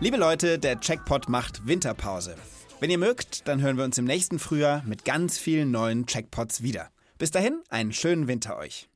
Liebe Leute, der Checkpot macht Winterpause. Wenn ihr mögt, dann hören wir uns im nächsten Frühjahr mit ganz vielen neuen Checkpots wieder. Bis dahin, einen schönen Winter euch.